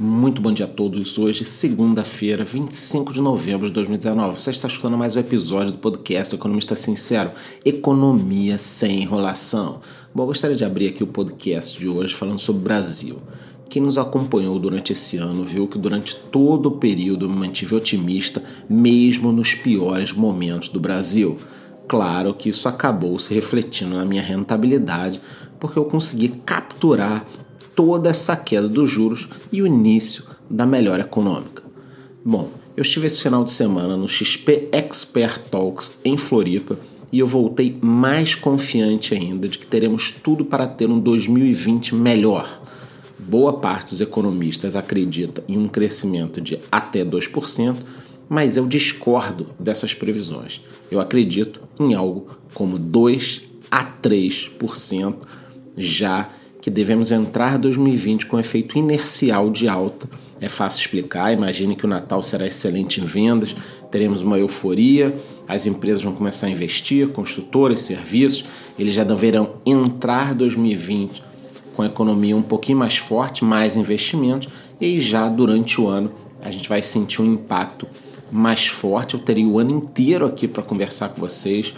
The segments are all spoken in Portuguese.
Muito bom dia a todos. Hoje, segunda-feira, 25 de novembro de 2019. Você está escutando mais um episódio do podcast do Economista Sincero: Economia sem enrolação. Bom, eu gostaria de abrir aqui o podcast de hoje falando sobre o Brasil. Quem nos acompanhou durante esse ano viu que durante todo o período eu me mantive otimista, mesmo nos piores momentos do Brasil. Claro que isso acabou se refletindo na minha rentabilidade, porque eu consegui capturar toda essa queda dos juros e o início da melhora econômica. Bom, eu estive esse final de semana no XP Expert Talks em Floripa e eu voltei mais confiante ainda de que teremos tudo para ter um 2020 melhor. Boa parte dos economistas acredita em um crescimento de até 2%, mas eu discordo dessas previsões. Eu acredito em algo como 2 a 3% já que devemos entrar 2020 com efeito inercial de alta. É fácil explicar. Imagine que o Natal será excelente em vendas, teremos uma euforia, as empresas vão começar a investir, construtores, serviços, eles já deverão entrar 2020 com a economia um pouquinho mais forte, mais investimentos, e já durante o ano a gente vai sentir um impacto mais forte. Eu teria o ano inteiro aqui para conversar com vocês.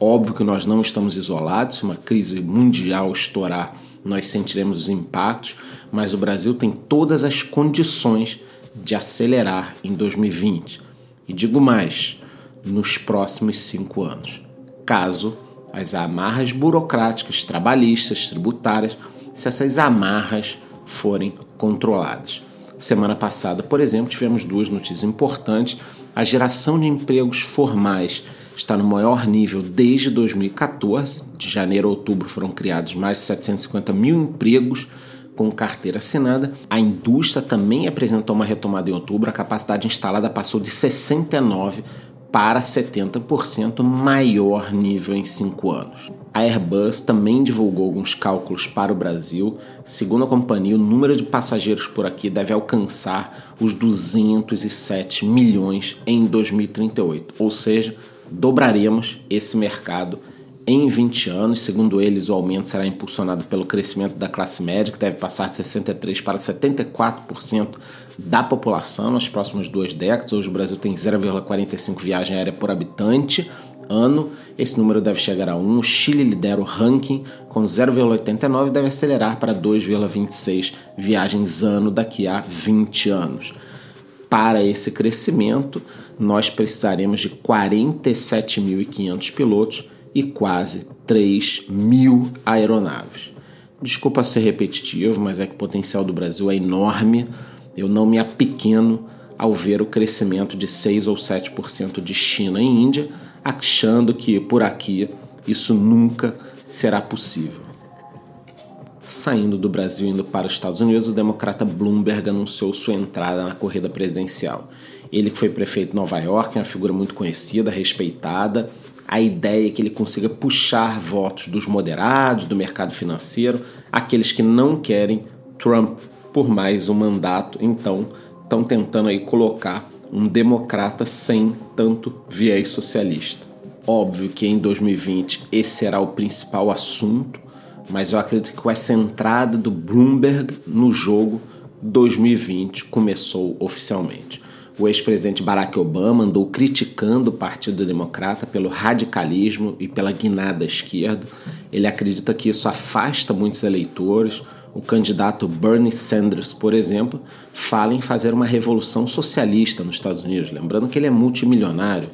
Óbvio que nós não estamos isolados, se uma crise mundial estourar nós sentiremos os impactos, mas o Brasil tem todas as condições de acelerar em 2020. E digo mais, nos próximos cinco anos, caso as amarras burocráticas, trabalhistas, tributárias, se essas amarras forem controladas. Semana passada, por exemplo, tivemos duas notícias importantes: a geração de empregos formais está no maior nível desde 2014. De janeiro a outubro foram criados mais de 750 mil empregos com carteira assinada. A indústria também apresentou uma retomada em outubro. A capacidade instalada passou de 69 para 70% maior nível em cinco anos. A Airbus também divulgou alguns cálculos para o Brasil. Segundo a companhia, o número de passageiros por aqui deve alcançar os 207 milhões em 2038, ou seja, dobraremos esse mercado em 20 anos. Segundo eles, o aumento será impulsionado pelo crescimento da classe média, que deve passar de 63% para 74% da população nas próximas duas décadas. Hoje o Brasil tem 0,45 viagem aérea por habitante ano. Esse número deve chegar a 1. O Chile lidera o ranking com 0,89 e deve acelerar para 2,26 viagens ano daqui a 20 anos. Para esse crescimento, nós precisaremos de 47.500 pilotos e quase 3 mil aeronaves. Desculpa ser repetitivo, mas é que o potencial do Brasil é enorme. Eu não me apequeno ao ver o crescimento de 6 ou 7% de China e Índia, achando que por aqui isso nunca será possível. Saindo do Brasil e indo para os Estados Unidos, o democrata Bloomberg anunciou sua entrada na corrida presidencial. Ele foi prefeito de Nova York, é uma figura muito conhecida, respeitada. A ideia é que ele consiga puxar votos dos moderados, do mercado financeiro, aqueles que não querem Trump por mais um mandato. Então, estão tentando aí colocar um democrata sem tanto viés socialista. Óbvio que em 2020 esse será o principal assunto mas eu acredito que com essa entrada do Bloomberg no jogo, 2020 começou oficialmente. O ex-presidente Barack Obama andou criticando o Partido Democrata pelo radicalismo e pela guinada esquerda. Ele acredita que isso afasta muitos eleitores. O candidato Bernie Sanders, por exemplo, fala em fazer uma revolução socialista nos Estados Unidos, lembrando que ele é multimilionário.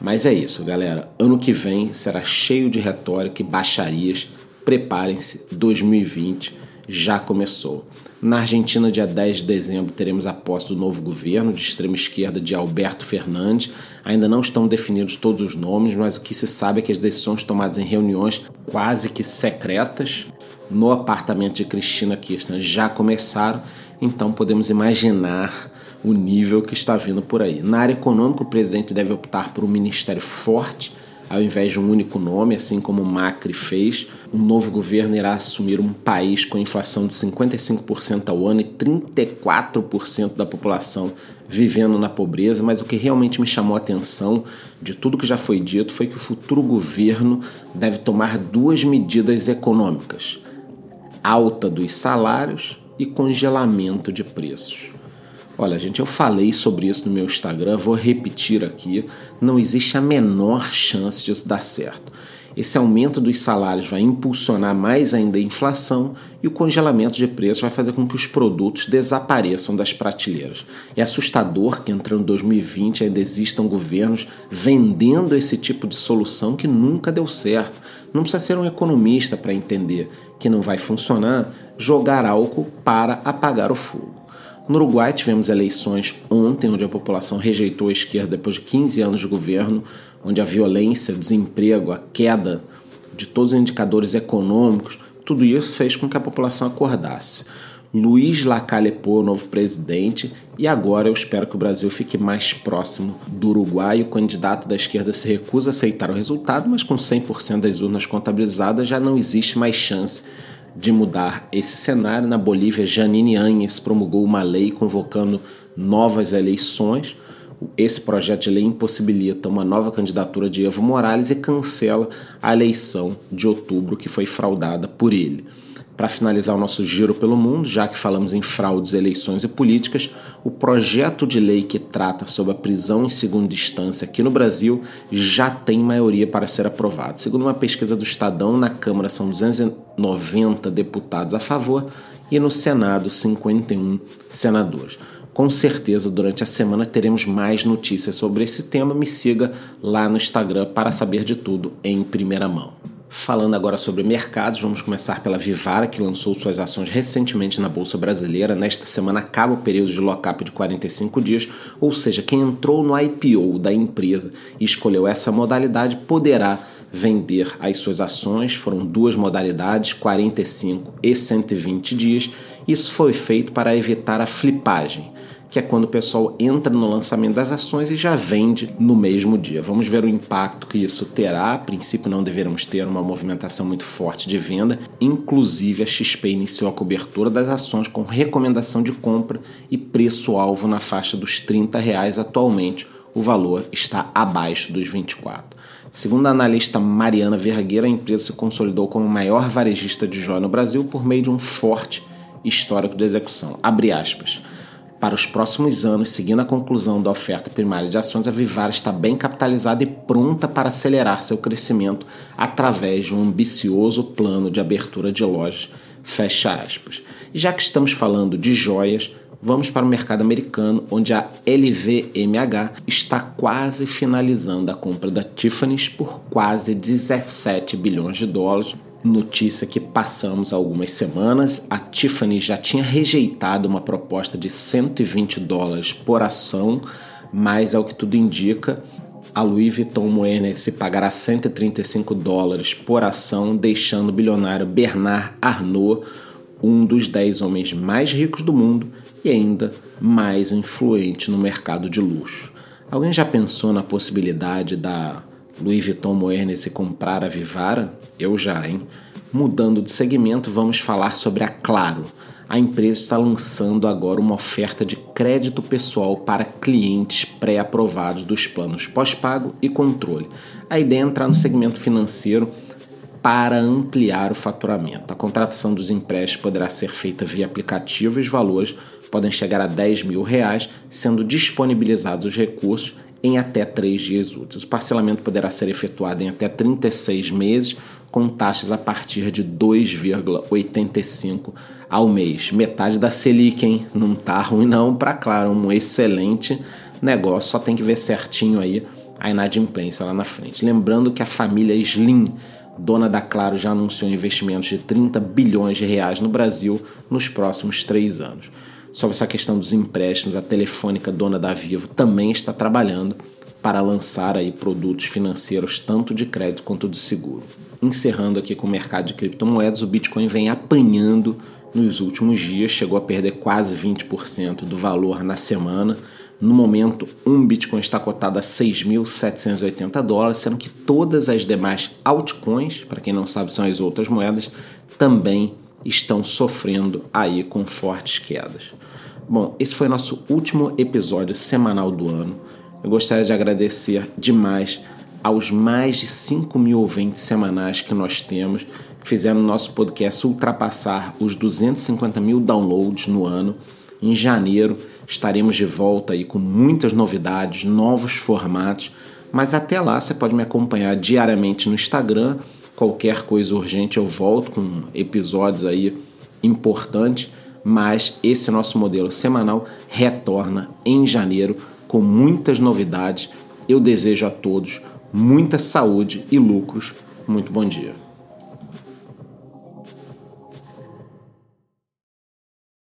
Mas é isso, galera. Ano que vem será cheio de retórica e baixarias preparem-se, 2020 já começou. Na Argentina, dia 10 de dezembro, teremos a posse do novo governo de extrema esquerda de Alberto Fernandes. Ainda não estão definidos todos os nomes, mas o que se sabe é que as decisões tomadas em reuniões quase que secretas no apartamento de Cristina Kirchner já começaram, então podemos imaginar o nível que está vindo por aí. Na área econômica, o presidente deve optar por um ministério forte ao invés de um único nome, assim como Macri fez, o novo governo irá assumir um país com inflação de 55% ao ano e 34% da população vivendo na pobreza, mas o que realmente me chamou a atenção de tudo que já foi dito foi que o futuro governo deve tomar duas medidas econômicas: alta dos salários e congelamento de preços. Olha, gente, eu falei sobre isso no meu Instagram, vou repetir aqui. Não existe a menor chance disso dar certo. Esse aumento dos salários vai impulsionar mais ainda a inflação e o congelamento de preços vai fazer com que os produtos desapareçam das prateleiras. É assustador que entrando 2020 ainda existam governos vendendo esse tipo de solução que nunca deu certo. Não precisa ser um economista para entender que não vai funcionar jogar álcool para apagar o fogo. No Uruguai tivemos eleições ontem, onde a população rejeitou a esquerda depois de 15 anos de governo onde a violência, o desemprego, a queda de todos os indicadores econômicos, tudo isso fez com que a população acordasse. Luiz Lacalle Pou, novo presidente, e agora eu espero que o Brasil fique mais próximo do Uruguai. O candidato da esquerda se recusa a aceitar o resultado, mas com 100% das urnas contabilizadas já não existe mais chance de mudar esse cenário. Na Bolívia, Janine Áñez promulgou uma lei convocando novas eleições esse projeto de lei impossibilita uma nova candidatura de Evo Morales e cancela a eleição de outubro que foi fraudada por ele. Para finalizar o nosso giro pelo mundo, já que falamos em fraudes, eleições e políticas, o projeto de lei que trata sobre a prisão em segunda instância aqui no Brasil já tem maioria para ser aprovado. Segundo uma pesquisa do Estadão, na Câmara são 290 deputados a favor e no Senado 51 senadores. Com certeza, durante a semana teremos mais notícias sobre esse tema. Me siga lá no Instagram para saber de tudo em primeira mão. Falando agora sobre mercados, vamos começar pela Vivara, que lançou suas ações recentemente na Bolsa Brasileira. Nesta semana acaba o período de lock-up de 45 dias, ou seja, quem entrou no IPO da empresa e escolheu essa modalidade poderá vender as suas ações. Foram duas modalidades, 45 e 120 dias. Isso foi feito para evitar a flipagem que é quando o pessoal entra no lançamento das ações e já vende no mesmo dia. Vamos ver o impacto que isso terá. A princípio, não deveremos ter uma movimentação muito forte de venda. Inclusive, a XP iniciou a cobertura das ações com recomendação de compra e preço-alvo na faixa dos 30 reais atualmente. O valor está abaixo dos 24. Segundo a analista Mariana Vergueira, a empresa se consolidou como o maior varejista de joia no Brasil por meio de um forte histórico de execução. Abre aspas. Para os próximos anos, seguindo a conclusão da oferta primária de ações, a Vivara está bem capitalizada e pronta para acelerar seu crescimento através de um ambicioso plano de abertura de lojas. Fecha aspas. E já que estamos falando de joias, vamos para o mercado americano, onde a LVMH está quase finalizando a compra da Tiffany's por quase 17 bilhões de dólares, notícia que passamos há algumas semanas. A Tiffany já tinha rejeitado uma proposta de 120 dólares por ação, mas ao que tudo indica, a Louis Vuitton Moët se pagará 135 dólares por ação, deixando o bilionário Bernard Arnault um dos 10 homens mais ricos do mundo e ainda mais influente no mercado de luxo. Alguém já pensou na possibilidade da Louis Vuitton Moerne se comprar a Vivara? Eu já, hein? Mudando de segmento, vamos falar sobre a Claro. A empresa está lançando agora uma oferta de crédito pessoal para clientes pré-aprovados dos planos pós-pago e controle. A ideia é entrar no segmento financeiro para ampliar o faturamento. A contratação dos empréstimos poderá ser feita via aplicativo e os valores podem chegar a 10 mil reais, sendo disponibilizados os recursos em até três dias úteis. O parcelamento poderá ser efetuado em até 36 meses, com taxas a partir de 2,85 ao mês. Metade da Selic, hein? Não tá ruim não, para claro, um excelente negócio, só tem que ver certinho aí a inadimplência lá na frente. Lembrando que a família Slim, dona da Claro, já anunciou investimentos de 30 bilhões de reais no Brasil nos próximos três anos sobre essa questão dos empréstimos, a Telefônica, dona da Vivo, também está trabalhando para lançar aí produtos financeiros tanto de crédito quanto de seguro. Encerrando aqui com o mercado de criptomoedas, o Bitcoin vem apanhando nos últimos dias, chegou a perder quase 20% do valor na semana. No momento, um Bitcoin está cotado a 6.780 dólares, sendo que todas as demais altcoins, para quem não sabe são as outras moedas, também estão sofrendo aí com fortes quedas. Bom, esse foi nosso último episódio semanal do ano. Eu gostaria de agradecer demais aos mais de 5 mil ouvintes semanais que nós temos. fizeram o nosso podcast ultrapassar os 250 mil downloads no ano. Em janeiro estaremos de volta aí com muitas novidades, novos formatos. Mas até lá você pode me acompanhar diariamente no Instagram. Qualquer coisa urgente eu volto com episódios aí importantes. Mas esse nosso modelo semanal retorna em janeiro com muitas novidades. Eu desejo a todos muita saúde e lucros. Muito bom dia.